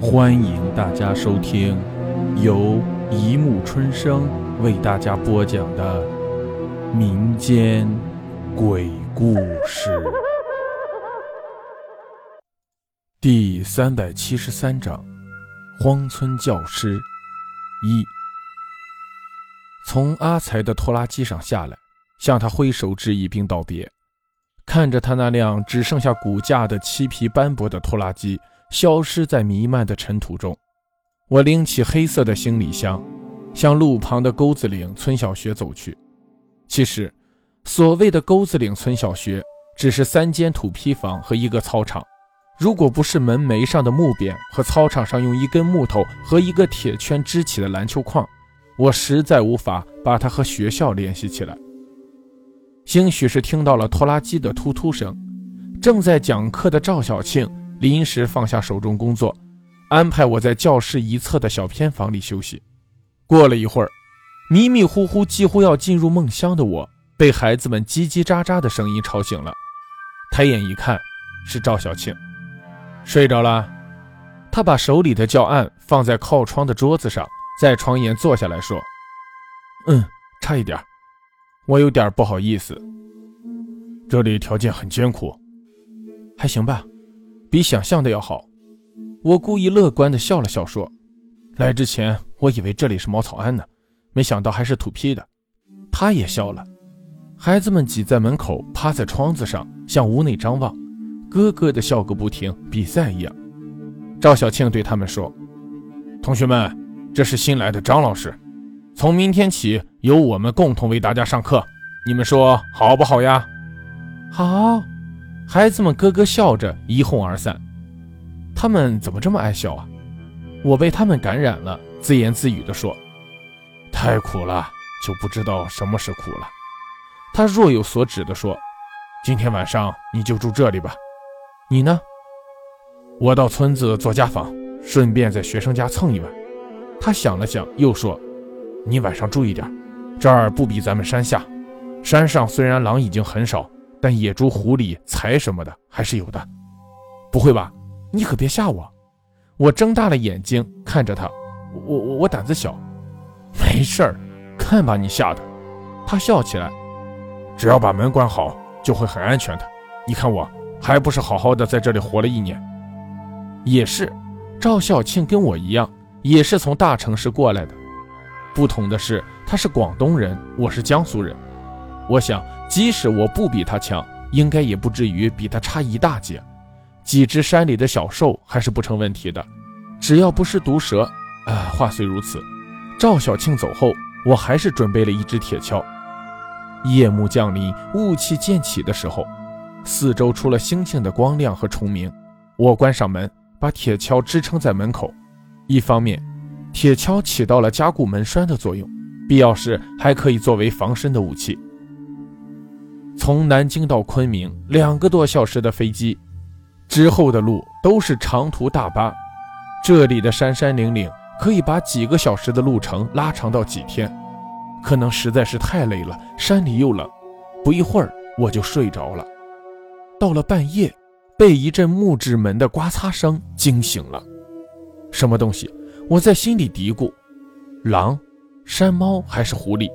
欢迎大家收听由一木春生为大家播讲的民间鬼故事第三百七十三章：荒村教师一。从阿才的拖拉机上下来，向他挥手致意并道别。看着他那辆只剩下骨架的漆皮斑驳的拖拉机消失在弥漫的尘土中，我拎起黑色的行李箱，向路旁的沟子岭村小学走去。其实，所谓的沟子岭村小学只是三间土坯房和一个操场。如果不是门楣上的木匾和操场上用一根木头和一个铁圈支起的篮球框，我实在无法把它和学校联系起来。兴许是听到了拖拉机的突突声，正在讲课的赵小庆临时放下手中工作，安排我在教室一侧的小偏房里休息。过了一会儿，迷迷糊糊、几乎要进入梦乡的我，被孩子们叽叽喳喳的声音吵醒了。抬眼一看，是赵小庆，睡着了。他把手里的教案放在靠窗的桌子上，在床沿坐下来说：“嗯，差一点。”我有点不好意思，这里条件很艰苦，还行吧，比想象的要好。我故意乐观的笑了笑说：“来之前我以为这里是茅草庵呢，没想到还是土坯的。”他也笑了。孩子们挤在门口，趴在窗子上向屋内张望，咯咯的笑个不停，比赛一样。赵小庆对他们说：“同学们，这是新来的张老师。”从明天起，由我们共同为大家上课，你们说好不好呀？好，孩子们咯咯笑着一哄而散。他们怎么这么爱笑啊？我被他们感染了，自言自语地说：“太苦了，就不知道什么是苦了。”他若有所指地说：“今天晚上你就住这里吧，你呢？”我到村子做家访，顺便在学生家蹭一晚。他想了想，又说。你晚上注意点，这儿不比咱们山下。山上虽然狼已经很少，但野猪、狐狸、财什么的还是有的。不会吧？你可别吓我！我睁大了眼睛看着他，我我我胆子小，没事儿，看把你吓的。他笑起来，只要把门关好，就会很安全的。你看我还不是好好的在这里活了一年。也是，赵小庆跟我一样，也是从大城市过来的。不同的是，他是广东人，我是江苏人。我想，即使我不比他强，应该也不至于比他差一大截。几只山里的小兽还是不成问题的，只要不是毒蛇。啊，话虽如此，赵小庆走后，我还是准备了一只铁锹。夜幕降临，雾气渐起的时候，四周除了星星的光亮和虫鸣，我关上门，把铁锹支撑在门口，一方面。铁锹起到了加固门栓的作用，必要时还可以作为防身的武器。从南京到昆明两个多小时的飞机，之后的路都是长途大巴。这里的山山岭岭可以把几个小时的路程拉长到几天。可能实在是太累了，山里又冷，不一会儿我就睡着了。到了半夜，被一阵木质门的刮擦声惊醒了。什么东西？我在心里嘀咕：狼、山猫还是狐狸？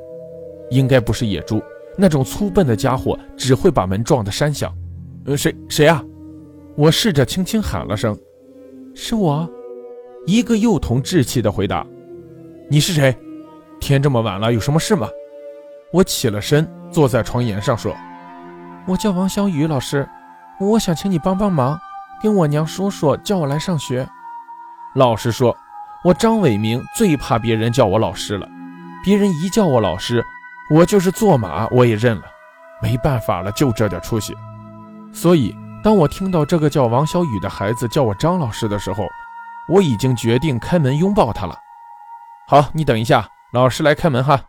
应该不是野猪，那种粗笨的家伙只会把门撞得山响。呃，谁谁啊？我试着轻轻喊了声：“是我。”一个幼童稚气的回答：“你是谁？天这么晚了，有什么事吗？”我起了身，坐在床沿上说：“我叫王小雨老师，我想请你帮帮忙，跟我娘说说，叫我来上学。”老师说。我张伟明最怕别人叫我老师了，别人一叫我老师，我就是坐马我也认了。没办法了，就这点出息。所以，当我听到这个叫王小雨的孩子叫我张老师的时候，我已经决定开门拥抱他了。好，你等一下，老师来开门哈。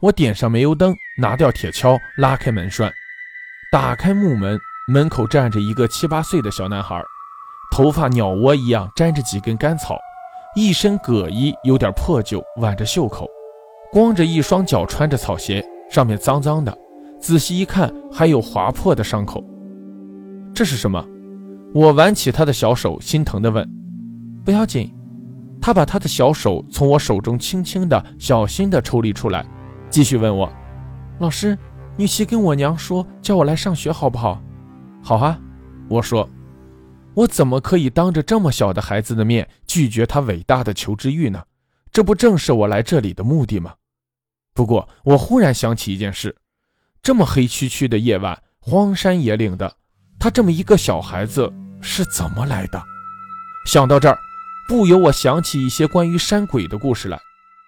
我点上煤油灯，拿掉铁锹，拉开门栓，打开木门，门口站着一个七八岁的小男孩，头发鸟窝一样粘着几根干草。一身葛衣，有点破旧，挽着袖口，光着一双脚，穿着草鞋，上面脏脏的。仔细一看，还有划破的伤口。这是什么？我挽起他的小手，心疼地问：“不要紧。他把他的小手从我手中轻轻的、小心的抽离出来，继续问我：“老师，女婿跟我娘说叫我来上学，好不好？”“好啊。”我说。我怎么可以当着这么小的孩子的面拒绝他伟大的求知欲呢？这不正是我来这里的目的吗？不过我忽然想起一件事：这么黑黢黢的夜晚，荒山野岭的，他这么一个小孩子是怎么来的？想到这儿。不由我想起一些关于山鬼的故事来，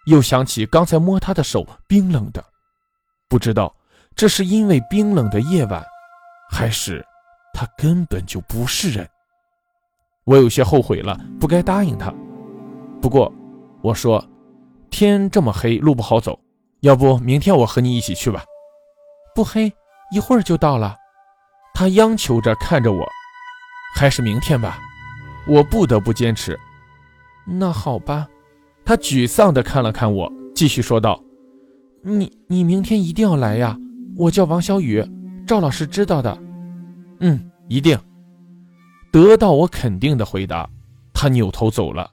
又想起刚才摸他的手冰冷的，不知道这是因为冰冷的夜晚，还是他根本就不是人。我有些后悔了，不该答应他。不过我说，天这么黑，路不好走，要不明天我和你一起去吧？不黑，一会儿就到了。他央求着看着我，还是明天吧。我不得不坚持。那好吧，他沮丧地看了看我，继续说道：“你你明天一定要来呀！我叫王小雨，赵老师知道的。”“嗯，一定。”得到我肯定的回答，他扭头走了，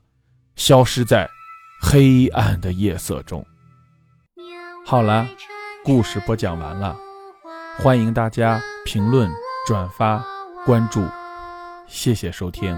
消失在黑暗的夜色中。好了，故事播讲完了，欢迎大家评论、转发、关注，谢谢收听。